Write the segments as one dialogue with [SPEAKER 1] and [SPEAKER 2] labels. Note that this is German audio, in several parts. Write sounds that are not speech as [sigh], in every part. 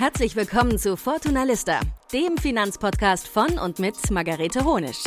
[SPEAKER 1] Herzlich willkommen zu Fortuna Lista, dem Finanzpodcast von und mit Margarete Honisch.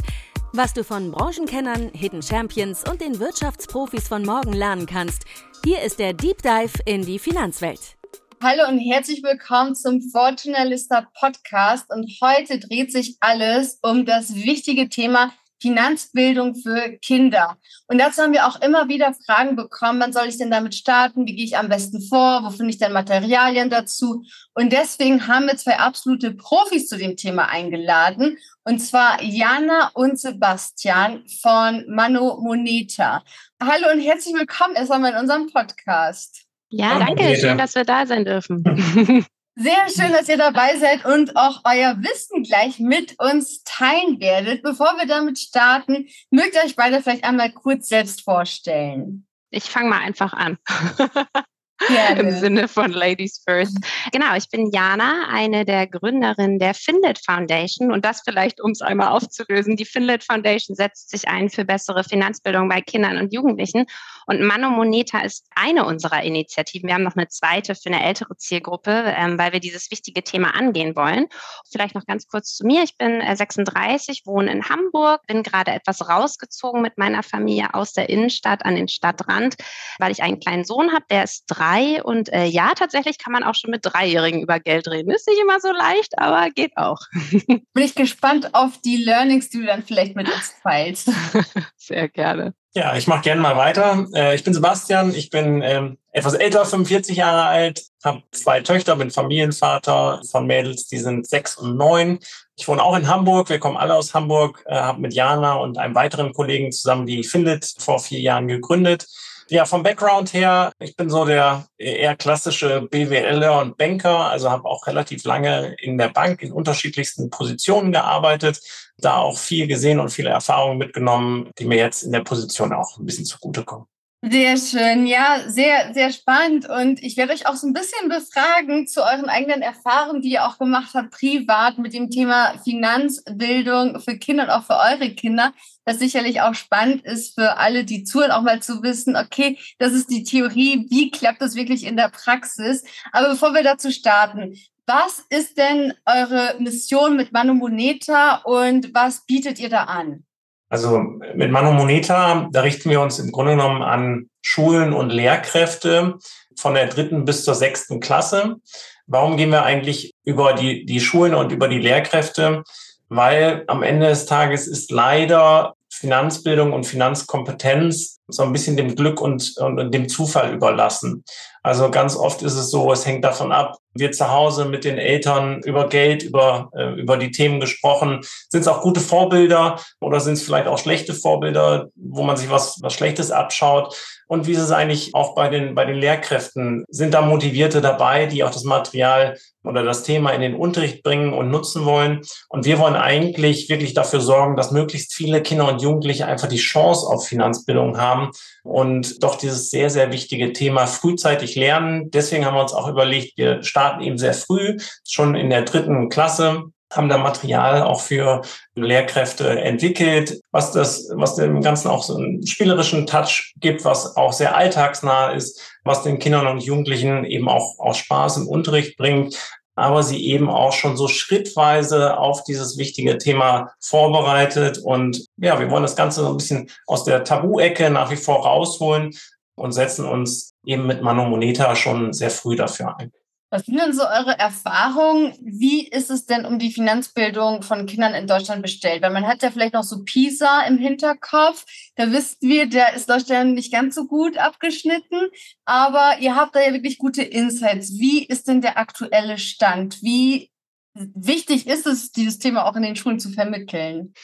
[SPEAKER 1] Was du von Branchenkennern, Hidden Champions und den Wirtschaftsprofis von morgen lernen kannst, hier ist der Deep Dive in die Finanzwelt.
[SPEAKER 2] Hallo und herzlich willkommen zum Fortuna Lista Podcast. Und heute dreht sich alles um das wichtige Thema Finanzbildung für Kinder. Und dazu haben wir auch immer wieder Fragen bekommen, wann soll ich denn damit starten? Wie gehe ich am besten vor? Wo finde ich denn Materialien dazu? Und deswegen haben wir zwei absolute Profis zu dem Thema eingeladen. Und zwar Jana und Sebastian von Mano Moneta. Hallo und herzlich willkommen erstmal in unserem Podcast.
[SPEAKER 3] Ja, danke. Schön, dass wir da sein dürfen. [laughs]
[SPEAKER 2] Sehr schön, dass ihr dabei seid und auch euer Wissen gleich mit uns teilen werdet. Bevor wir damit starten, mögt ihr euch beide vielleicht einmal kurz selbst vorstellen.
[SPEAKER 3] Ich fange mal einfach an. [laughs] Gerne. [laughs] Im Sinne von Ladies First. Genau, ich bin Jana, eine der Gründerinnen der Finlit Foundation. Und das vielleicht, um es einmal aufzulösen. Die Finlit Foundation setzt sich ein für bessere Finanzbildung bei Kindern und Jugendlichen. Und Mano Moneta ist eine unserer Initiativen. Wir haben noch eine zweite für eine ältere Zielgruppe, ähm, weil wir dieses wichtige Thema angehen wollen. Vielleicht noch ganz kurz zu mir. Ich bin 36, äh, wohne in Hamburg, bin gerade etwas rausgezogen mit meiner Familie aus der Innenstadt an den Stadtrand, weil ich einen kleinen Sohn habe, der ist drei drei. Und äh, ja, tatsächlich kann man auch schon mit Dreijährigen über Geld reden. Ist nicht immer so leicht, aber geht auch. [laughs]
[SPEAKER 2] Bin ich gespannt auf die Learnings, die du dann vielleicht mit uns teilst. [laughs]
[SPEAKER 3] Sehr gerne.
[SPEAKER 4] Ja, ich mache gerne mal weiter. Äh, ich bin Sebastian, ich bin ähm, etwas älter, 45 Jahre alt, habe zwei Töchter, bin Familienvater von Mädels, die sind sechs und neun. Ich wohne auch in Hamburg, wir kommen alle aus Hamburg, äh, habe mit Jana und einem weiteren Kollegen zusammen die Findet vor vier Jahren gegründet. Ja, vom Background her, ich bin so der eher klassische BWLer und Banker, also habe auch relativ lange in der Bank in unterschiedlichsten Positionen gearbeitet, da auch viel gesehen und viele Erfahrungen mitgenommen, die mir jetzt in der Position auch ein bisschen zugutekommen.
[SPEAKER 2] Sehr schön, ja, sehr, sehr spannend. Und ich werde euch auch so ein bisschen befragen zu euren eigenen Erfahrungen, die ihr auch gemacht habt, privat mit dem Thema Finanzbildung für Kinder und auch für eure Kinder. Das sicherlich auch spannend ist für alle, die zuhören, auch mal zu wissen, okay, das ist die Theorie, wie klappt das wirklich in der Praxis? Aber bevor wir dazu starten, was ist denn eure Mission mit Manu Moneta und was bietet ihr da an?
[SPEAKER 4] Also mit Mano Moneta, da richten wir uns im Grunde genommen an Schulen und Lehrkräfte von der dritten bis zur sechsten Klasse. Warum gehen wir eigentlich über die, die Schulen und über die Lehrkräfte? Weil am Ende des Tages ist leider Finanzbildung und Finanzkompetenz so ein bisschen dem Glück und, und dem Zufall überlassen. Also ganz oft ist es so, es hängt davon ab, wird zu Hause mit den Eltern über Geld, über, äh, über die Themen gesprochen. Sind es auch gute Vorbilder oder sind es vielleicht auch schlechte Vorbilder, wo man sich was, was Schlechtes abschaut? Und wie ist es eigentlich auch bei den, bei den Lehrkräften? Sind da Motivierte dabei, die auch das Material oder das Thema in den Unterricht bringen und nutzen wollen? Und wir wollen eigentlich wirklich dafür sorgen, dass möglichst viele Kinder und Jugendliche einfach die Chance auf Finanzbildung haben und doch dieses sehr, sehr wichtige Thema frühzeitig lernen. Deswegen haben wir uns auch überlegt, wir starten eben sehr früh, schon in der dritten Klasse haben da Material auch für Lehrkräfte entwickelt, was das, was dem Ganzen auch so einen spielerischen Touch gibt, was auch sehr alltagsnah ist, was den Kindern und Jugendlichen eben auch, auch Spaß im Unterricht bringt, aber sie eben auch schon so schrittweise auf dieses wichtige Thema vorbereitet. Und ja, wir wollen das Ganze so ein bisschen aus der Tabu-Ecke nach wie vor rausholen und setzen uns eben mit Mano Moneta schon sehr früh dafür ein.
[SPEAKER 2] Was sind denn so eure Erfahrungen? Wie ist es denn um die Finanzbildung von Kindern in Deutschland bestellt? Weil man hat ja vielleicht noch so PISA im Hinterkopf. Da wissen wir, der ist Deutschland nicht ganz so gut abgeschnitten. Aber ihr habt da ja wirklich gute Insights. Wie ist denn der aktuelle Stand? Wie wichtig ist es, dieses Thema auch in den Schulen zu vermitteln?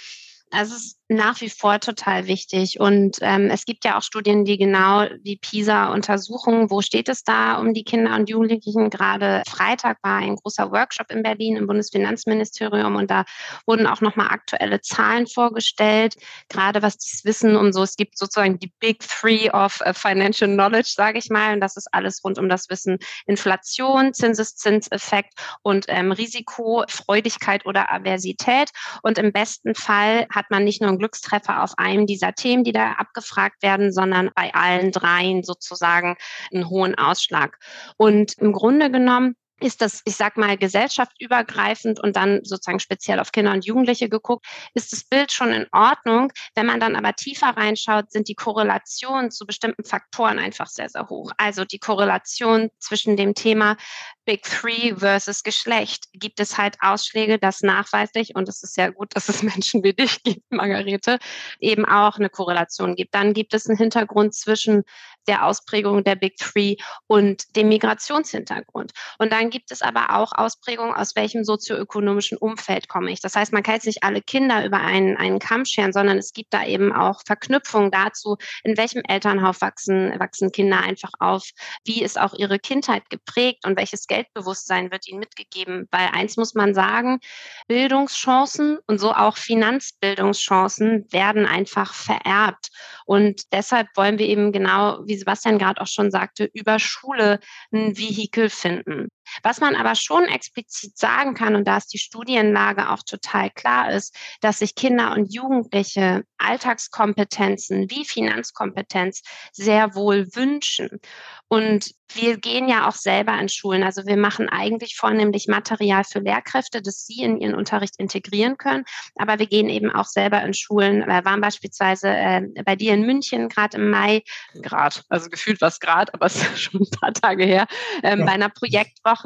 [SPEAKER 3] Also es nach wie vor total wichtig. Und ähm, es gibt ja auch Studien, die genau wie PISA untersuchen, wo steht es da um die Kinder und Jugendlichen. Gerade Freitag war ein großer Workshop in Berlin im Bundesfinanzministerium und da wurden auch nochmal aktuelle Zahlen vorgestellt, gerade was das Wissen um so, es gibt sozusagen die Big Three of uh, Financial Knowledge, sage ich mal, und das ist alles rund um das Wissen Inflation, Zinseszinseffekt und ähm, Risikofreudigkeit oder Aversität. Und im besten Fall hat man nicht nur ein Glückstreffer auf einem dieser Themen, die da abgefragt werden, sondern bei allen dreien sozusagen einen hohen Ausschlag. Und im Grunde genommen ist das, ich sag mal, gesellschaftübergreifend und dann sozusagen speziell auf Kinder und Jugendliche geguckt, ist das Bild schon in Ordnung. Wenn man dann aber tiefer reinschaut, sind die Korrelationen zu bestimmten Faktoren einfach sehr, sehr hoch. Also die Korrelation zwischen dem Thema Big Three versus Geschlecht gibt es halt Ausschläge, dass nachweislich, und es ist sehr gut, dass es [laughs] Menschen wie dich gibt, Margarete, eben auch eine Korrelation gibt. Dann gibt es einen Hintergrund zwischen der Ausprägung der Big Three und dem Migrationshintergrund. Und dann gibt es aber auch Ausprägungen, aus welchem sozioökonomischen Umfeld komme ich. Das heißt, man kann jetzt nicht alle Kinder über einen, einen Kamm scheren, sondern es gibt da eben auch Verknüpfungen dazu, in welchem Elternhaus wachsen, wachsen Kinder einfach auf, wie ist auch ihre Kindheit geprägt und welches Geldbewusstsein wird ihnen mitgegeben. Weil eins muss man sagen, Bildungschancen und so auch Finanzbildungschancen werden einfach vererbt. Und deshalb wollen wir eben genau, wie Sebastian gerade auch schon sagte, über Schule ein Vehikel finden. Was man aber schon explizit sagen kann, und da ist die Studienlage auch total klar ist, dass sich Kinder und Jugendliche Alltagskompetenzen wie Finanzkompetenz sehr wohl wünschen. Und wir gehen ja auch selber in Schulen. Also wir machen eigentlich vornehmlich Material für Lehrkräfte, das sie in ihren Unterricht integrieren können. Aber wir gehen eben auch selber in Schulen. Wir waren beispielsweise äh, bei dir in München gerade im Mai, gerade, also gefühlt was gerade, aber es ist [laughs] schon ein paar Tage her, ähm, ja. bei einer Projektwoche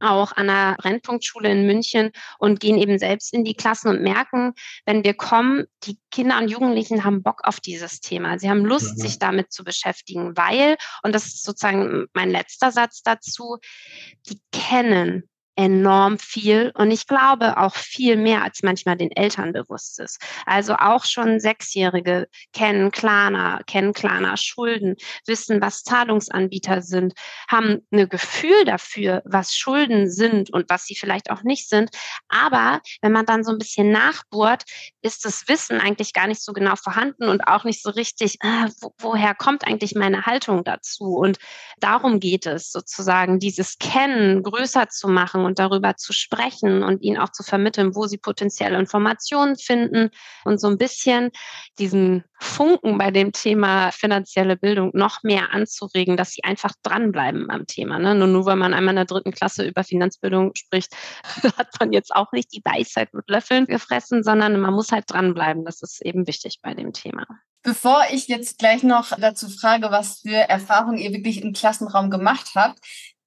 [SPEAKER 3] auch an einer Brennpunktschule in München und gehen eben selbst in die Klassen und merken, wenn wir kommen, die Kinder und Jugendlichen haben Bock auf dieses Thema. Sie haben Lust, mhm. sich damit zu beschäftigen, weil, und das ist sozusagen mein letzter Satz dazu, die kennen enorm viel und ich glaube auch viel mehr, als manchmal den Eltern bewusst ist. Also auch schon Sechsjährige kennen Klarna, kennen Klarna Schulden, wissen, was Zahlungsanbieter sind, haben ein Gefühl dafür, was Schulden sind und was sie vielleicht auch nicht sind. Aber wenn man dann so ein bisschen nachbohrt, ist das Wissen eigentlich gar nicht so genau vorhanden und auch nicht so richtig, äh, wo, woher kommt eigentlich meine Haltung dazu? Und darum geht es sozusagen, dieses Kennen größer zu machen und darüber zu sprechen und ihnen auch zu vermitteln, wo sie potenzielle Informationen finden und so ein bisschen diesen Funken bei dem Thema finanzielle Bildung noch mehr anzuregen, dass sie einfach dranbleiben am Thema. Ne? Nur, nur weil man einmal in der dritten Klasse über Finanzbildung spricht, [laughs] hat man jetzt auch nicht die Weisheit mit Löffeln gefressen, sondern man muss halt dranbleiben. Das ist eben wichtig bei dem Thema.
[SPEAKER 2] Bevor ich jetzt gleich noch dazu frage, was für Erfahrungen ihr wirklich im Klassenraum gemacht habt,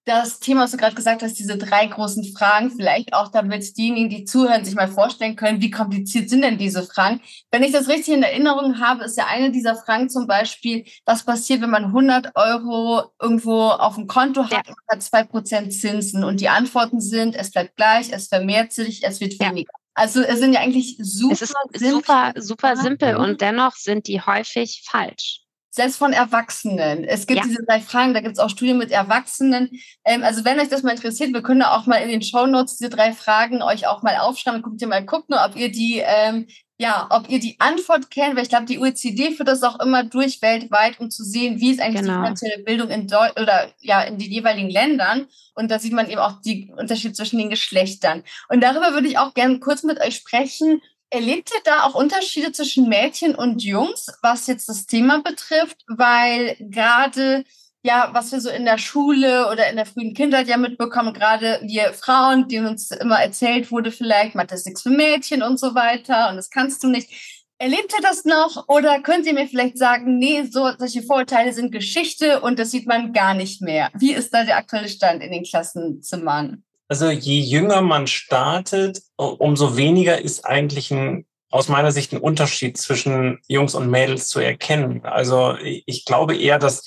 [SPEAKER 2] das Thema, was du gerade gesagt hast, diese drei großen Fragen, vielleicht auch damit diejenigen, die zuhören, sich mal vorstellen können, wie kompliziert sind denn diese Fragen. Wenn ich das richtig in Erinnerung habe, ist ja eine dieser Fragen zum Beispiel, was passiert, wenn man 100 Euro irgendwo auf dem Konto hat ja. und hat zwei Prozent Zinsen und die Antworten sind, es bleibt gleich, es vermehrt sich, es wird weniger. Ja. Also es sind ja eigentlich super, es
[SPEAKER 3] ist super, super simpel und dennoch sind die häufig falsch
[SPEAKER 2] selbst von Erwachsenen. Es gibt ja. diese drei Fragen, da gibt es auch Studien mit Erwachsenen. Ähm, also wenn euch das mal interessiert, wir können auch mal in den Show Notes diese drei Fragen euch auch mal aufschreiben. Guckt ihr mal gucken, ob ihr die, ähm, ja, ob ihr die Antwort kennt, weil ich glaube, die OECD führt das auch immer durch weltweit, um zu sehen, wie ist eigentlich genau. die finanzielle Bildung in Deu oder ja in den jeweiligen Ländern. Und da sieht man eben auch die Unterschiede zwischen den Geschlechtern. Und darüber würde ich auch gerne kurz mit euch sprechen Erlebt ihr da auch Unterschiede zwischen Mädchen und Jungs, was jetzt das Thema betrifft? Weil gerade, ja, was wir so in der Schule oder in der frühen Kindheit ja mitbekommen, gerade wir Frauen, denen uns immer erzählt wurde, vielleicht, macht das nichts für Mädchen und so weiter und das kannst du nicht. Erlebt ihr das noch oder könnt ihr mir vielleicht sagen, nee, so, solche Vorurteile sind Geschichte und das sieht man gar nicht mehr? Wie ist da der aktuelle Stand in den Klassenzimmern?
[SPEAKER 4] Also je jünger man startet, umso weniger ist eigentlich ein, aus meiner Sicht ein Unterschied zwischen Jungs und Mädels zu erkennen. Also ich glaube eher, dass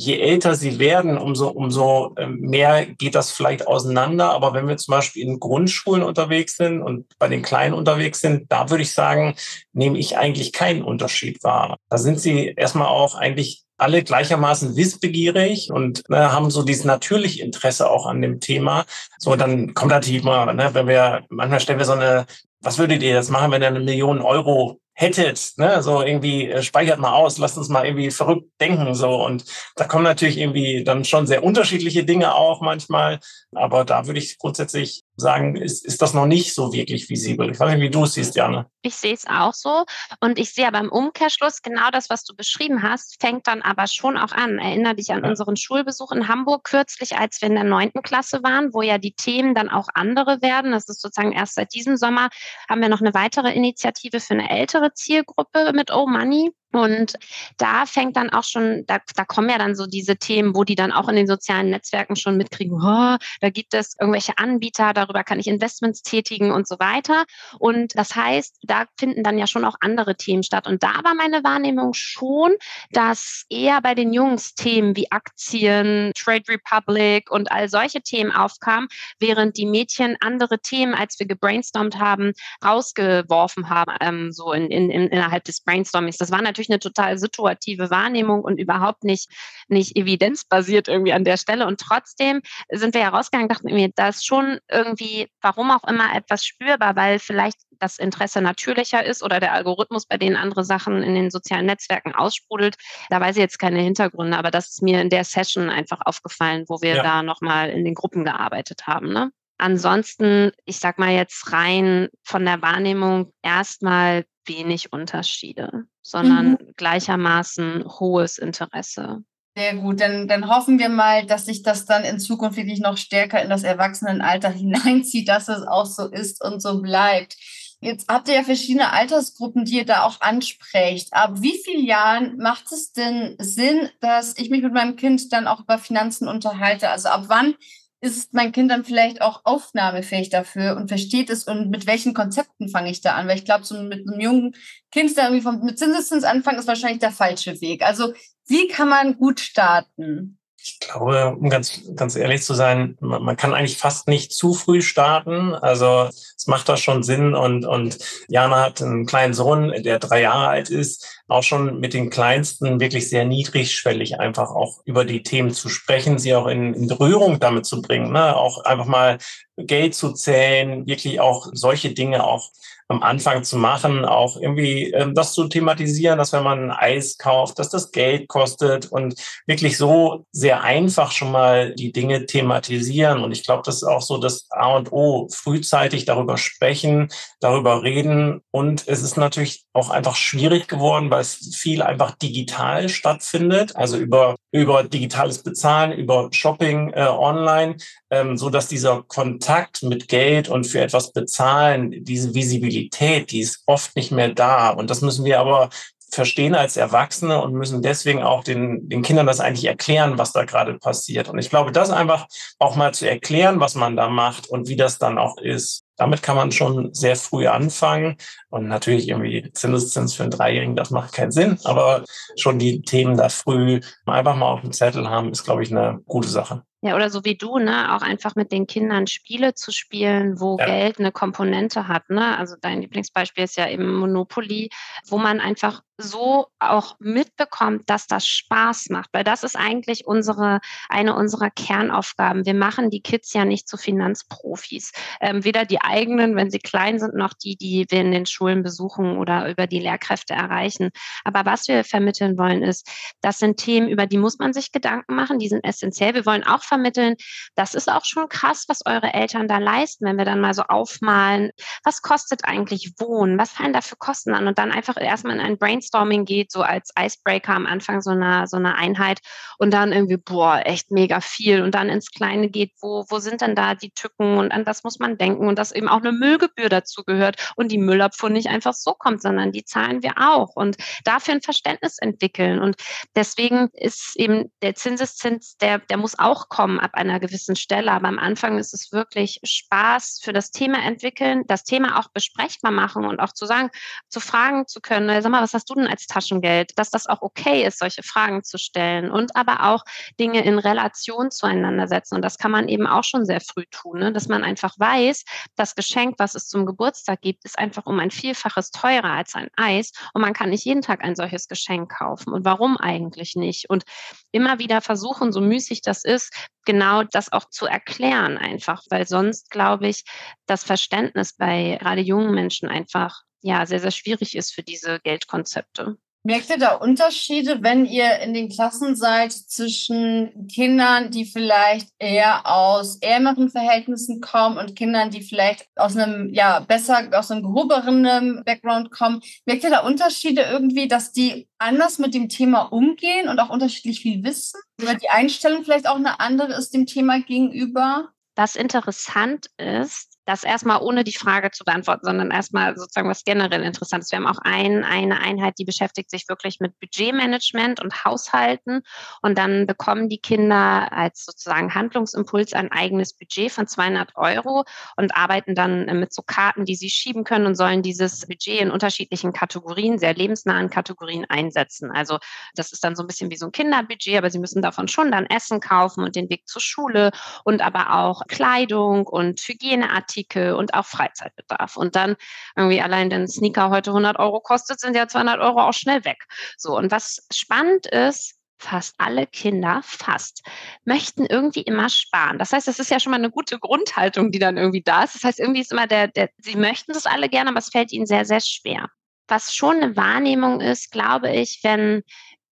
[SPEAKER 4] je älter sie werden, umso, umso ähm, mehr geht das vielleicht auseinander. Aber wenn wir zum Beispiel in Grundschulen unterwegs sind und bei den Kleinen unterwegs sind, da würde ich sagen, nehme ich eigentlich keinen Unterschied wahr. Da sind sie erstmal auch eigentlich alle gleichermaßen wissbegierig und ne, haben so dieses natürliche Interesse auch an dem Thema. So, dann kommt natürlich mal, ne, wenn wir, manchmal stellen wir so eine, was würdet ihr jetzt machen, wenn ihr eine Million Euro hättet, ne, so irgendwie äh, speichert mal aus, lasst uns mal irgendwie verrückt denken, so. Und da kommen natürlich irgendwie dann schon sehr unterschiedliche Dinge auch manchmal, aber da würde ich grundsätzlich sagen, ist, ist das noch nicht so wirklich visibel. Ich weiß nicht, wie du es siehst, Janne.
[SPEAKER 3] Ich sehe es auch so. Und ich sehe aber im Umkehrschluss genau das, was du beschrieben hast, fängt dann aber schon auch an. Erinnere dich an ja. unseren Schulbesuch in Hamburg kürzlich, als wir in der neunten Klasse waren, wo ja die Themen dann auch andere werden. Das ist sozusagen erst seit diesem Sommer haben wir noch eine weitere Initiative für eine ältere Zielgruppe mit Oh Money. Und da fängt dann auch schon, da, da kommen ja dann so diese Themen, wo die dann auch in den sozialen Netzwerken schon mitkriegen, oh, da gibt es irgendwelche Anbieter, darüber kann ich Investments tätigen und so weiter. Und das heißt, da finden dann ja schon auch andere Themen statt. Und da war meine Wahrnehmung schon, dass eher bei den Jungs Themen wie Aktien, Trade Republic und all solche Themen aufkamen, während die Mädchen andere Themen, als wir gebrainstormt haben, rausgeworfen haben, ähm, so in, in, in, innerhalb des Brainstormings. Das war natürlich natürlich eine total situative Wahrnehmung und überhaupt nicht, nicht evidenzbasiert irgendwie an der Stelle. Und trotzdem sind wir herausgegangen, dachten wir, da ist schon irgendwie, warum auch immer, etwas spürbar, weil vielleicht das Interesse natürlicher ist oder der Algorithmus bei denen andere Sachen in den sozialen Netzwerken aussprudelt. Da weiß ich jetzt keine Hintergründe, aber das ist mir in der Session einfach aufgefallen, wo wir ja. da nochmal in den Gruppen gearbeitet haben. Ne? Ansonsten, ich sag mal jetzt rein von der Wahrnehmung erstmal wenig Unterschiede, sondern mhm. gleichermaßen hohes Interesse.
[SPEAKER 2] Sehr gut, dann, dann hoffen wir mal, dass sich das dann in Zukunft wirklich noch stärker in das Erwachsenenalter [laughs] hineinzieht, dass es auch so ist und so bleibt. Jetzt habt ihr ja verschiedene Altersgruppen, die ihr da auch ansprecht. Ab wie vielen Jahren macht es denn Sinn, dass ich mich mit meinem Kind dann auch über Finanzen unterhalte? Also ab wann ist mein Kind dann vielleicht auch aufnahmefähig dafür und versteht es und mit welchen Konzepten fange ich da an? Weil ich glaube, so mit einem jungen Kind da irgendwie vom, mit Zinseszins anfangen ist wahrscheinlich der falsche Weg. Also wie kann man gut starten?
[SPEAKER 4] Ich glaube, um ganz, ganz ehrlich zu sein, man, man, kann eigentlich fast nicht zu früh starten. Also es macht da schon Sinn. Und, und Jana hat einen kleinen Sohn, der drei Jahre alt ist, auch schon mit den Kleinsten wirklich sehr niedrigschwellig einfach auch über die Themen zu sprechen, sie auch in, in Berührung damit zu bringen. Ne? Auch einfach mal Geld zu zählen, wirklich auch solche Dinge auch am Anfang zu machen, auch irgendwie ähm, das zu thematisieren, dass wenn man ein Eis kauft, dass das Geld kostet und wirklich so sehr einfach schon mal die Dinge thematisieren. Und ich glaube, das ist auch so das A und O, frühzeitig darüber sprechen, darüber reden. Und es ist natürlich auch einfach schwierig geworden, weil es viel einfach digital stattfindet, also über, über digitales Bezahlen, über Shopping äh, online, ähm, so dass dieser Kontakt mit Geld und für etwas bezahlen, diese Visibilität, die ist oft nicht mehr da. Und das müssen wir aber verstehen als Erwachsene und müssen deswegen auch den, den Kindern das eigentlich erklären, was da gerade passiert. Und ich glaube, das einfach auch mal zu erklären, was man da macht und wie das dann auch ist. Damit kann man schon sehr früh anfangen. Und natürlich irgendwie Zinseszins für einen Dreijährigen, das macht keinen Sinn. Aber schon die Themen da früh einfach mal auf dem Zettel haben, ist, glaube ich, eine gute Sache.
[SPEAKER 3] Ja, oder so wie du, ne, auch einfach mit den Kindern Spiele zu spielen, wo ja. Geld eine Komponente hat, ne? Also dein Lieblingsbeispiel ist ja eben Monopoly, wo man einfach so auch mitbekommt, dass das Spaß macht, weil das ist eigentlich unsere, eine unserer Kernaufgaben. Wir machen die Kids ja nicht zu Finanzprofis. Ähm, weder die eigenen, wenn sie klein sind, noch die, die wir in den Schulen besuchen oder über die Lehrkräfte erreichen. Aber was wir vermitteln wollen, ist, das sind Themen, über die muss man sich Gedanken machen, die sind essentiell. Wir wollen auch vermitteln, das ist auch schon krass, was eure Eltern da leisten, wenn wir dann mal so aufmalen, was kostet eigentlich Wohnen, was fallen da für Kosten an? Und dann einfach erstmal in ein Brainstorming geht, so als Icebreaker am Anfang so einer, so einer Einheit und dann irgendwie, boah, echt mega viel. Und dann ins Kleine geht, wo, wo sind denn da die Tücken? Und an was muss man denken? Und dass eben auch eine Müllgebühr dazu gehört und die Müllabfuhr nicht einfach so kommt, sondern die zahlen wir auch und dafür ein Verständnis entwickeln. Und deswegen ist eben der Zinseszins, der, der muss auch kommen kommen ab einer gewissen Stelle. Aber am Anfang ist es wirklich Spaß für das Thema entwickeln, das Thema auch besprechbar machen und auch zu sagen, zu fragen zu können, sag mal, was hast du denn als Taschengeld? Dass das auch okay ist, solche Fragen zu stellen und aber auch Dinge in Relation zueinander setzen. Und das kann man eben auch schon sehr früh tun, ne? dass man einfach weiß, das Geschenk, was es zum Geburtstag gibt, ist einfach um ein Vielfaches teurer als ein Eis. Und man kann nicht jeden Tag ein solches Geschenk kaufen. Und warum eigentlich nicht? Und immer wieder versuchen, so müßig das ist, genau das auch zu erklären einfach, weil sonst glaube ich, das Verständnis bei gerade jungen Menschen einfach ja sehr, sehr schwierig ist für diese Geldkonzepte.
[SPEAKER 2] Merkt ihr da Unterschiede, wenn ihr in den Klassen seid zwischen Kindern, die vielleicht eher aus ärmeren Verhältnissen kommen und Kindern, die vielleicht aus einem, ja, besser, aus einem gehobenen Background kommen? Merkt ihr da Unterschiede irgendwie, dass die anders mit dem Thema umgehen und auch unterschiedlich viel wissen? Oder die Einstellung vielleicht auch eine andere ist dem Thema gegenüber?
[SPEAKER 3] Was interessant ist, das erstmal ohne die Frage zu beantworten, sondern erstmal sozusagen was generell interessant ist. Wir haben auch ein, eine Einheit, die beschäftigt sich wirklich mit Budgetmanagement und Haushalten. Und dann bekommen die Kinder als sozusagen Handlungsimpuls ein eigenes Budget von 200 Euro und arbeiten dann mit so Karten, die sie schieben können und sollen dieses Budget in unterschiedlichen Kategorien, sehr lebensnahen Kategorien einsetzen. Also das ist dann so ein bisschen wie so ein Kinderbudget, aber sie müssen davon schon dann Essen kaufen und den Weg zur Schule und aber auch Kleidung und Hygieneartikel Artikel und auch Freizeitbedarf. Und dann irgendwie allein den Sneaker heute 100 Euro kostet, sind ja 200 Euro auch schnell weg. So. Und was spannend ist, fast alle Kinder, fast, möchten irgendwie immer sparen. Das heißt, das ist ja schon mal eine gute Grundhaltung, die dann irgendwie da ist. Das heißt, irgendwie ist immer der, der sie möchten das alle gerne, aber es fällt ihnen sehr, sehr schwer. Was schon eine Wahrnehmung ist, glaube ich, wenn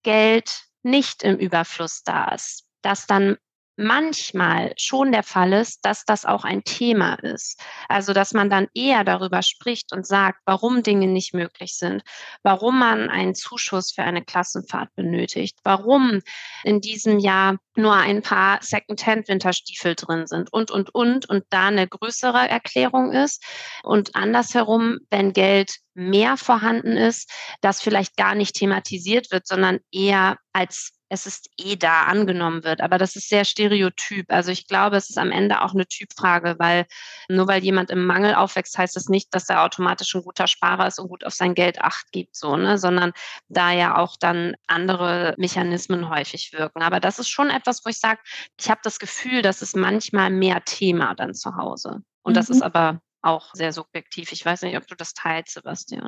[SPEAKER 3] Geld nicht im Überfluss da ist, dass dann manchmal schon der Fall ist, dass das auch ein Thema ist. Also, dass man dann eher darüber spricht und sagt, warum Dinge nicht möglich sind, warum man einen Zuschuss für eine Klassenfahrt benötigt, warum in diesem Jahr nur ein paar Second-Hand-Winterstiefel drin sind und, und, und, und da eine größere Erklärung ist. Und andersherum, wenn Geld mehr vorhanden ist, das vielleicht gar nicht thematisiert wird, sondern eher als es ist eh da angenommen wird. Aber das ist sehr stereotyp. Also ich glaube, es ist am Ende auch eine Typfrage, weil nur weil jemand im Mangel aufwächst, heißt das nicht, dass er automatisch ein guter Sparer ist und gut auf sein Geld acht gibt, so, ne? Sondern da ja auch dann andere Mechanismen häufig wirken. Aber das ist schon etwas, wo ich sage, ich habe das Gefühl, das ist manchmal mehr Thema dann zu Hause. Und mhm. das ist mhm. aber auch sehr subjektiv. Ich weiß nicht, ob du das teilst, Sebastian.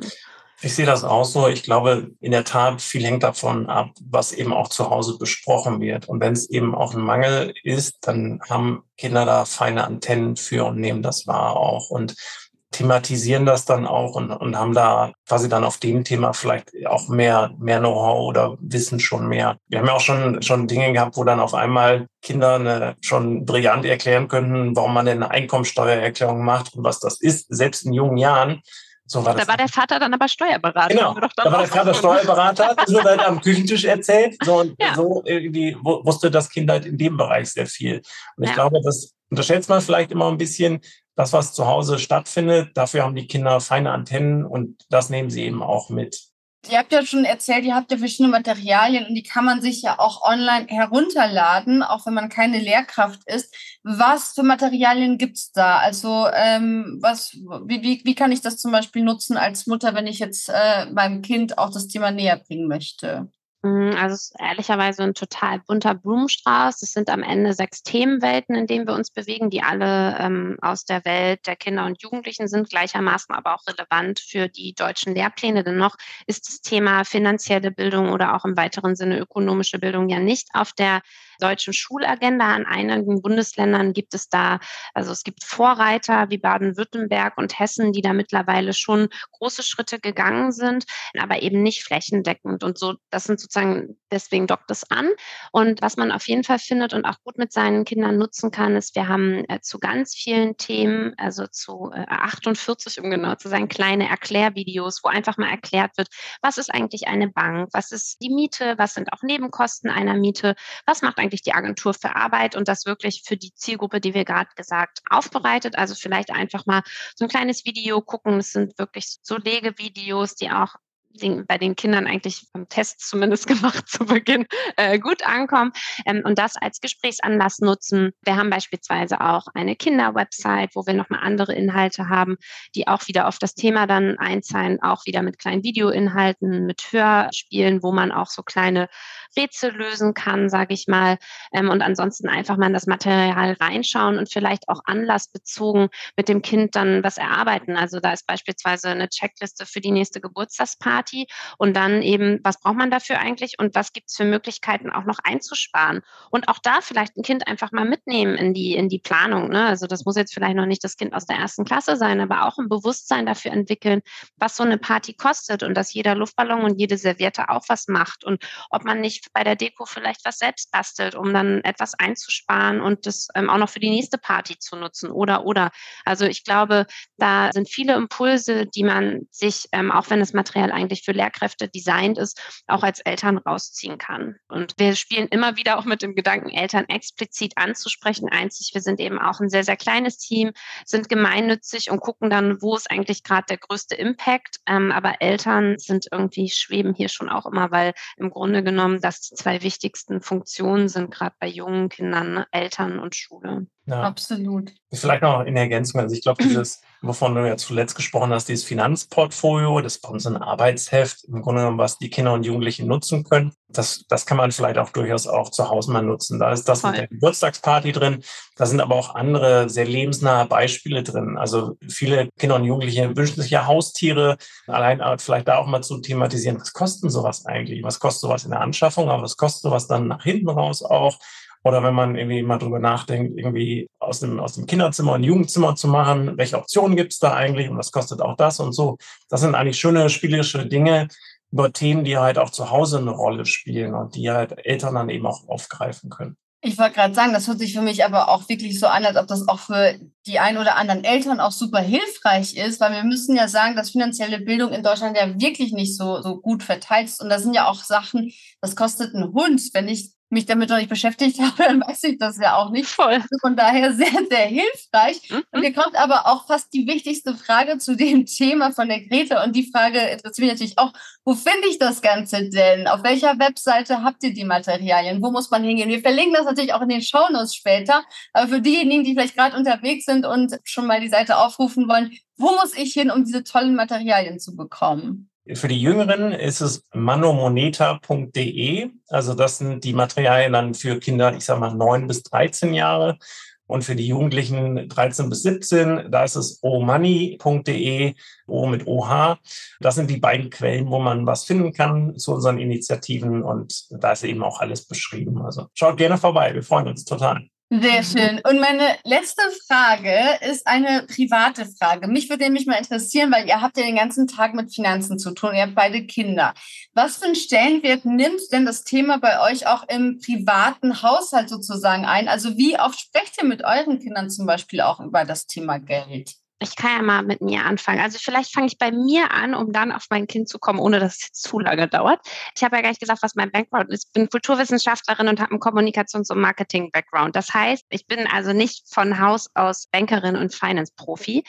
[SPEAKER 4] Ich sehe das auch so. Ich glaube, in der Tat, viel hängt davon ab, was eben auch zu Hause besprochen wird. Und wenn es eben auch ein Mangel ist, dann haben Kinder da feine Antennen für und nehmen das wahr auch und thematisieren das dann auch und, und haben da quasi dann auf dem Thema vielleicht auch mehr, mehr Know-how oder wissen schon mehr. Wir haben ja auch schon, schon Dinge gehabt, wo dann auf einmal Kinder eine, schon brillant erklären könnten, warum man denn eine Einkommensteuererklärung macht und was das ist, selbst in jungen Jahren.
[SPEAKER 3] So war da war der Vater dann aber Steuerberater.
[SPEAKER 4] Genau, da war der Vater Steuerberater, das wird halt am Küchentisch erzählt. So, und ja. so irgendwie wusste das Kind halt in dem Bereich sehr viel. Und ich ja. glaube, das unterschätzt man vielleicht immer ein bisschen, das, was zu Hause stattfindet. Dafür haben die Kinder feine Antennen und das nehmen sie eben auch mit.
[SPEAKER 2] Ihr habt ja schon erzählt, ihr habt ja verschiedene Materialien und die kann man sich ja auch online herunterladen, auch wenn man keine Lehrkraft ist. Was für Materialien gibt's da? Also ähm, was, wie, wie, wie kann ich das zum Beispiel nutzen als Mutter, wenn ich jetzt äh, meinem Kind auch das Thema näher bringen möchte?
[SPEAKER 3] Mhm, also es ist ehrlicherweise ein total bunter Blumenstrauß. Es sind am Ende sechs Themenwelten, in denen wir uns bewegen, die alle ähm, aus der Welt der Kinder und Jugendlichen sind, gleichermaßen aber auch relevant für die deutschen Lehrpläne. Dennoch ist das Thema finanzielle Bildung oder auch im weiteren Sinne ökonomische Bildung ja nicht auf der deutschen Schulagenda. In einigen Bundesländern gibt es da, also es gibt Vorreiter wie Baden-Württemberg und Hessen, die da mittlerweile schon große Schritte gegangen sind, aber eben nicht flächendeckend. Und so, das sind sozusagen, deswegen dockt es an. Und was man auf jeden Fall findet und auch gut mit seinen Kindern nutzen kann, ist, wir haben äh, zu ganz vielen Themen, also zu äh, 48, um genau zu sein, kleine Erklärvideos, wo einfach mal erklärt wird, was ist eigentlich eine Bank, was ist die Miete, was sind auch Nebenkosten einer Miete, was macht eigentlich die Agentur für Arbeit und das wirklich für die Zielgruppe, die wir gerade gesagt, aufbereitet. Also vielleicht einfach mal so ein kleines Video gucken. Es sind wirklich so Legevideos, die auch bei den Kindern eigentlich beim Test zumindest [laughs] gemacht zu Beginn äh, gut ankommen ähm, und das als Gesprächsanlass nutzen. Wir haben beispielsweise auch eine Kinderwebsite, wo wir nochmal andere Inhalte haben, die auch wieder auf das Thema dann einzahlen, auch wieder mit kleinen Videoinhalten, mit Hörspielen, wo man auch so kleine Rätsel lösen kann, sage ich mal. Ähm, und ansonsten einfach mal in das Material reinschauen und vielleicht auch anlassbezogen mit dem Kind dann was erarbeiten. Also da ist beispielsweise eine Checkliste für die nächste Geburtstagsparty Party und dann eben, was braucht man dafür eigentlich und was gibt es für Möglichkeiten auch noch einzusparen. Und auch da vielleicht ein Kind einfach mal mitnehmen in die, in die Planung. Ne? Also das muss jetzt vielleicht noch nicht das Kind aus der ersten Klasse sein, aber auch ein Bewusstsein dafür entwickeln, was so eine Party kostet und dass jeder Luftballon und jede Serviette auch was macht und ob man nicht bei der Deko vielleicht was selbst bastelt, um dann etwas einzusparen und das ähm, auch noch für die nächste Party zu nutzen oder oder. Also ich glaube, da sind viele Impulse, die man sich, ähm, auch wenn das Material eigentlich für Lehrkräfte designt ist, auch als Eltern rausziehen kann. Und wir spielen immer wieder auch mit dem Gedanken, Eltern explizit anzusprechen. Einzig, wir sind eben auch ein sehr, sehr kleines Team, sind gemeinnützig und gucken dann, wo ist eigentlich gerade der größte Impact. Ähm, aber Eltern sind irgendwie, schweben hier schon auch immer, weil im Grunde genommen das die zwei wichtigsten Funktionen sind, gerade bei jungen Kindern, ne? Eltern und Schule.
[SPEAKER 2] Ja. Absolut.
[SPEAKER 4] Vielleicht noch in Ergänzung. Also ich glaube, dieses, [clears throat] wovon du ja zuletzt gesprochen hast, dieses Finanzportfolio, das ist ein Arbeitsheft, im Grunde genommen, was die Kinder und Jugendlichen nutzen können. Das, das kann man vielleicht auch durchaus auch zu Hause mal nutzen. Da ist das Voll. mit der Geburtstagsparty drin. Da sind aber auch andere sehr lebensnahe Beispiele drin. Also viele Kinder und Jugendliche wünschen sich ja Haustiere. Allein vielleicht da auch mal zu thematisieren, was kosten sowas eigentlich? Was kostet sowas in der Anschaffung? Aber was kostet sowas dann nach hinten raus auch? Oder wenn man irgendwie mal drüber nachdenkt, irgendwie aus dem, aus dem Kinderzimmer ein Jugendzimmer zu machen, welche Optionen gibt es da eigentlich und was kostet auch das und so. Das sind eigentlich schöne spielerische Dinge über Themen, die halt auch zu Hause eine Rolle spielen und die halt Eltern dann eben auch aufgreifen können.
[SPEAKER 2] Ich wollte gerade sagen, das hört sich für mich aber auch wirklich so an, als ob das auch für die ein oder anderen Eltern auch super hilfreich ist, weil wir müssen ja sagen, dass finanzielle Bildung in Deutschland ja wirklich nicht so, so gut verteilt ist. Und da sind ja auch Sachen, das kostet einen Hund, wenn ich mich damit noch nicht beschäftigt [laughs] habe, dann weiß ich das ja auch nicht. Voll. Also von daher sehr, sehr hilfreich. Mhm. Und hier kommt aber auch fast die wichtigste Frage zu dem [laughs] Thema von der Greta. Und die Frage interessiert mich natürlich auch, wo finde ich das Ganze denn? Auf welcher Webseite habt ihr die Materialien? Wo muss man hingehen? Wir verlinken das natürlich auch in den Shownotes später. Aber für diejenigen, die vielleicht gerade unterwegs sind und schon mal die Seite aufrufen wollen, wo muss ich hin, um diese tollen Materialien zu bekommen?
[SPEAKER 4] Für die Jüngeren ist es manomoneta.de. Also das sind die Materialien dann für Kinder, ich sage mal, neun bis 13 Jahre. Und für die Jugendlichen 13 bis 17, da ist es omoney.de, O mit OH. Das sind die beiden Quellen, wo man was finden kann zu unseren Initiativen. Und da ist eben auch alles beschrieben. Also schaut gerne vorbei. Wir freuen uns total.
[SPEAKER 2] Sehr schön. Und meine letzte Frage ist eine private Frage. Mich würde nämlich mal interessieren, weil ihr habt ja den ganzen Tag mit Finanzen zu tun. Ihr habt beide Kinder. Was für einen Stellenwert nimmt denn das Thema bei euch auch im privaten Haushalt sozusagen ein? Also wie oft sprecht ihr mit euren Kindern zum Beispiel auch über das Thema Geld?
[SPEAKER 3] Ich kann ja mal mit mir anfangen. Also vielleicht fange ich bei mir an, um dann auf mein Kind zu kommen, ohne dass es zu lange dauert. Ich habe ja gar nicht gesagt, was mein Background ist. Ich bin Kulturwissenschaftlerin und habe einen Kommunikations- und Marketing-Background. Das heißt, ich bin also nicht von Haus aus Bankerin und Finance-Profi,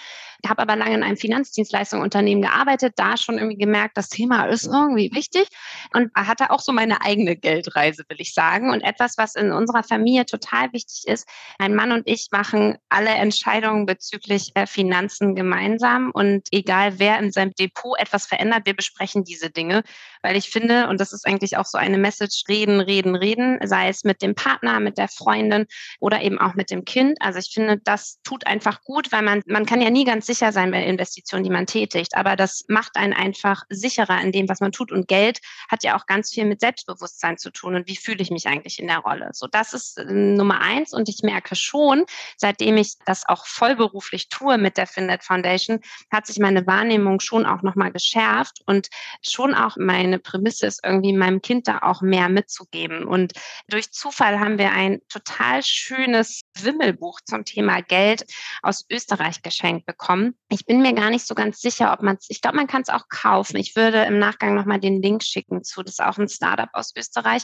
[SPEAKER 3] habe aber lange in einem Finanzdienstleistungsunternehmen gearbeitet, da schon irgendwie gemerkt, das Thema ist irgendwie wichtig und hatte auch so meine eigene Geldreise, will ich sagen. Und etwas, was in unserer Familie total wichtig ist, mein Mann und ich machen alle Entscheidungen bezüglich äh, Finanzen Finanzen gemeinsam. Und egal wer in seinem Depot etwas verändert, wir besprechen diese Dinge, weil ich finde, und das ist eigentlich auch so eine Message, reden, reden, reden, sei es mit dem Partner, mit der Freundin oder eben auch mit dem Kind. Also ich finde, das tut einfach gut, weil man, man kann ja nie ganz sicher sein bei Investitionen, die man tätigt, aber das macht einen einfach sicherer in dem, was man tut. Und Geld hat ja auch ganz viel mit Selbstbewusstsein zu tun und wie fühle ich mich eigentlich in der Rolle. So, das ist äh, Nummer eins und ich merke schon, seitdem ich das auch vollberuflich tue mit der Findet Foundation, hat sich meine Wahrnehmung schon auch nochmal geschärft und schon auch meine Prämisse ist, irgendwie meinem Kind da auch mehr mitzugeben. Und durch Zufall haben wir ein total schönes Wimmelbuch zum Thema Geld aus Österreich geschenkt bekommen. Ich bin mir gar nicht so ganz sicher, ob man es, ich glaube, man kann es auch kaufen. Ich würde im Nachgang nochmal den Link schicken zu. Das ist auch ein Startup aus Österreich.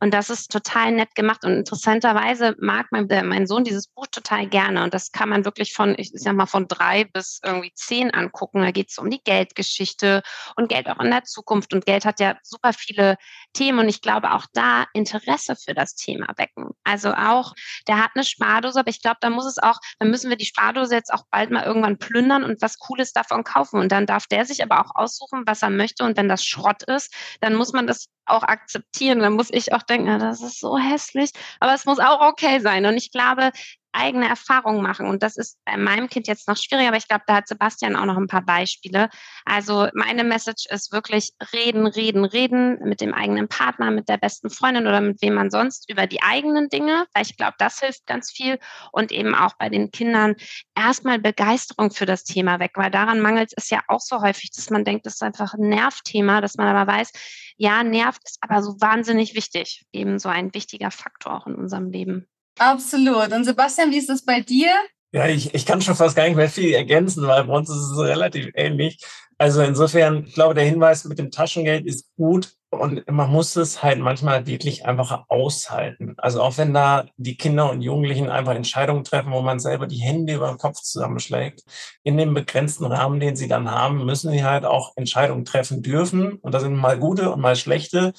[SPEAKER 3] Und das ist total nett gemacht. Und interessanterweise mag mein, äh, mein Sohn dieses Buch total gerne. Und das kann man wirklich von, ich sag mal, von drei bis irgendwie zehn angucken. Da geht es um die Geldgeschichte und Geld auch in der Zukunft. Und Geld hat ja super viele Themen und ich glaube auch da Interesse für das Thema wecken. Also auch, der hat eine Spardose, aber ich glaube, da muss es auch, dann müssen wir die Spardose jetzt auch bald mal irgendwann plündern und was Cooles davon kaufen. Und dann darf der sich aber auch aussuchen, was er möchte. Und wenn das Schrott ist, dann muss man das auch akzeptieren. Dann muss ich auch denken, das ist so hässlich, aber es muss auch okay sein. Und ich glaube, eigene Erfahrungen machen. Und das ist bei meinem Kind jetzt noch schwieriger, aber ich glaube, da hat Sebastian auch noch ein paar Beispiele. Also meine Message ist wirklich reden, reden, reden mit dem eigenen Partner, mit der besten Freundin oder mit wem man sonst über die eigenen Dinge, weil ich glaube, das hilft ganz viel. Und eben auch bei den Kindern erstmal Begeisterung für das Thema weg, weil daran mangelt es ja auch so häufig, dass man denkt, das ist einfach ein Nervthema, dass man aber weiß, ja, nervt ist aber so wahnsinnig wichtig. Eben so ein wichtiger Faktor auch in unserem Leben.
[SPEAKER 2] Absolut. Und Sebastian, wie ist das bei dir?
[SPEAKER 4] Ja, ich, ich kann schon fast gar nicht mehr viel ergänzen, weil bei uns ist es relativ ähnlich. Also insofern, ich glaube, der Hinweis mit dem Taschengeld ist gut und man muss es halt manchmal wirklich einfach aushalten. Also auch wenn da die Kinder und Jugendlichen einfach Entscheidungen treffen, wo man selber die Hände über den Kopf zusammenschlägt, in dem begrenzten Rahmen, den sie dann haben, müssen sie halt auch Entscheidungen treffen dürfen. Und da sind mal gute und mal schlechte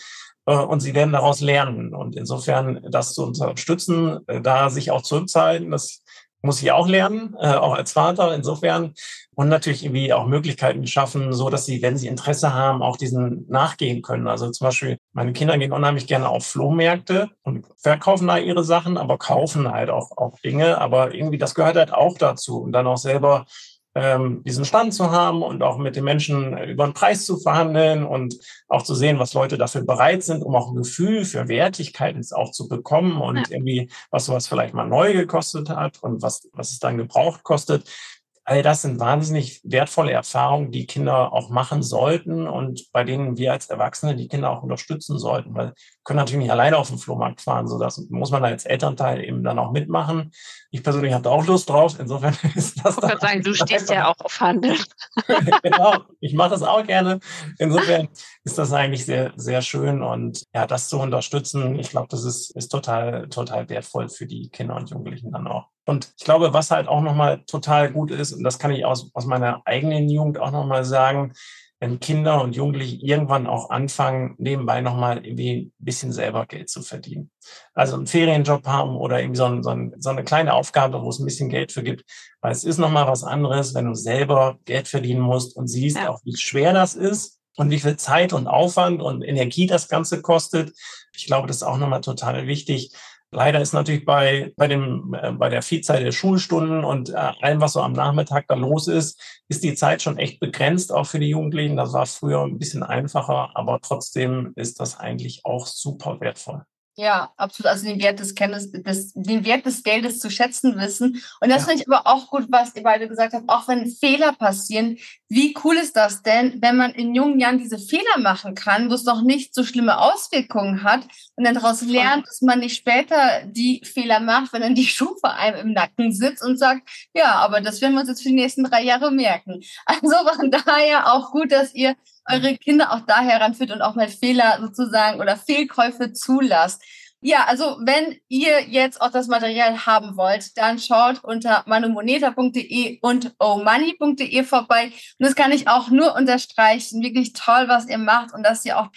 [SPEAKER 4] und sie werden daraus lernen. Und insofern das zu unterstützen, äh, da sich auch zurückzuhalten, das muss ich auch lernen, äh, auch als Vater. Insofern und natürlich irgendwie auch Möglichkeiten schaffen, so dass sie, wenn sie Interesse haben, auch diesen nachgehen können. Also zum Beispiel, meine Kinder gehen unheimlich gerne auf Flohmärkte und verkaufen da ihre Sachen, aber kaufen halt auch, auch Dinge. Aber irgendwie, das gehört halt auch dazu. Und dann auch selber ähm, diesen Stand zu haben und auch mit den Menschen über den Preis zu verhandeln und auch zu sehen, was Leute dafür bereit sind, um auch ein Gefühl für Wertigkeit auch zu bekommen und ja. irgendwie, was sowas vielleicht mal neu gekostet hat und was, was es dann gebraucht kostet. All das sind wahnsinnig wertvolle Erfahrungen, die Kinder auch machen sollten und bei denen wir als Erwachsene die Kinder auch unterstützen sollten, weil wir können natürlich nicht alleine auf den Flohmarkt fahren, so das muss man als Elternteil eben dann auch mitmachen. Ich persönlich habe da auch Lust drauf, insofern [laughs] ist das. Ich
[SPEAKER 3] würde sagen, du [laughs] stehst ja auch auf Handeln. [laughs]
[SPEAKER 4] genau, ich mache das auch gerne. Insofern ist das eigentlich sehr, sehr schön und ja, das zu unterstützen, ich glaube, das ist, ist total, total wertvoll für die Kinder und Jugendlichen dann auch. Und ich glaube, was halt auch nochmal total gut ist, und das kann ich aus, aus meiner eigenen Jugend auch nochmal sagen, wenn Kinder und Jugendliche irgendwann auch anfangen, nebenbei nochmal irgendwie ein bisschen selber Geld zu verdienen. Also einen Ferienjob haben oder irgendwie so, ein, so, ein, so eine kleine Aufgabe, wo es ein bisschen Geld für gibt. Weil es ist nochmal was anderes, wenn du selber Geld verdienen musst und siehst ja. auch, wie schwer das ist und wie viel Zeit und Aufwand und Energie das Ganze kostet. Ich glaube, das ist auch nochmal total wichtig, Leider ist natürlich bei, bei, dem, äh, bei der Vielzahl der Schulstunden und äh, allem, was so am Nachmittag da los ist, ist die Zeit schon echt begrenzt, auch für die Jugendlichen. Das war früher ein bisschen einfacher, aber trotzdem ist das eigentlich auch super wertvoll.
[SPEAKER 2] Ja, absolut. Also den Wert des Kenntnis, des, den Wert des Geldes zu schätzen wissen. Und das ja. finde ich aber auch gut, was ihr beide gesagt habt, auch wenn Fehler passieren. Wie cool ist das denn, wenn man in jungen Jahren diese Fehler machen kann, wo es noch nicht so schlimme Auswirkungen hat und dann daraus lernt, dass man nicht später die Fehler macht, wenn dann die [laughs] Schuhe vor einem im Nacken sitzt und sagt, ja, aber das werden wir uns jetzt für die nächsten drei Jahre merken. Also von [laughs] daher auch gut, dass ihr eure Kinder auch da heranführt und auch mal Fehler sozusagen oder Fehlkäufe zulasst. Ja, also wenn ihr jetzt auch das Material haben wollt, dann schaut unter manumoneta.de und omoney.de vorbei. Und das kann ich auch nur unterstreichen. Wirklich toll, was ihr macht und dass ihr auch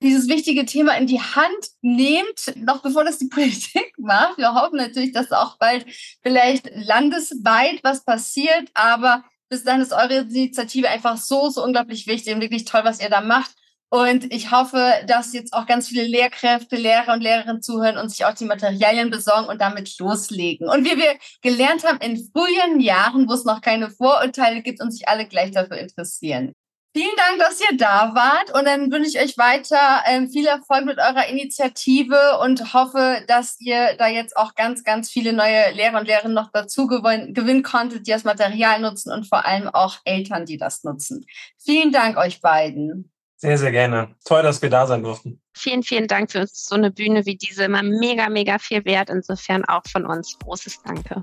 [SPEAKER 2] dieses wichtige Thema in die Hand nehmt, noch bevor das die [laughs] Politik macht. Wir hoffen natürlich, dass auch bald vielleicht landesweit was passiert, aber bis dann ist eure Initiative einfach so, so unglaublich wichtig und wirklich toll, was ihr da macht. Und ich hoffe, dass jetzt auch ganz viele Lehrkräfte, Lehrer und Lehrerinnen zuhören und sich auch die Materialien besorgen und damit loslegen. Und wie wir gelernt haben in frühen Jahren, wo es noch keine Vorurteile gibt und sich alle gleich dafür interessieren. Vielen Dank, dass ihr da wart und dann wünsche ich euch weiter ähm, viel Erfolg mit eurer Initiative und hoffe, dass ihr da jetzt auch ganz, ganz viele neue Lehrer und Lehrerinnen noch dazu gewin gewinnen konntet, die das Material nutzen und vor allem auch Eltern, die das nutzen. Vielen Dank euch beiden.
[SPEAKER 4] Sehr, sehr gerne. Toll, dass wir da sein durften.
[SPEAKER 3] Vielen, vielen Dank für uns. So eine Bühne wie diese immer mega, mega viel wert. Insofern auch von uns großes Danke.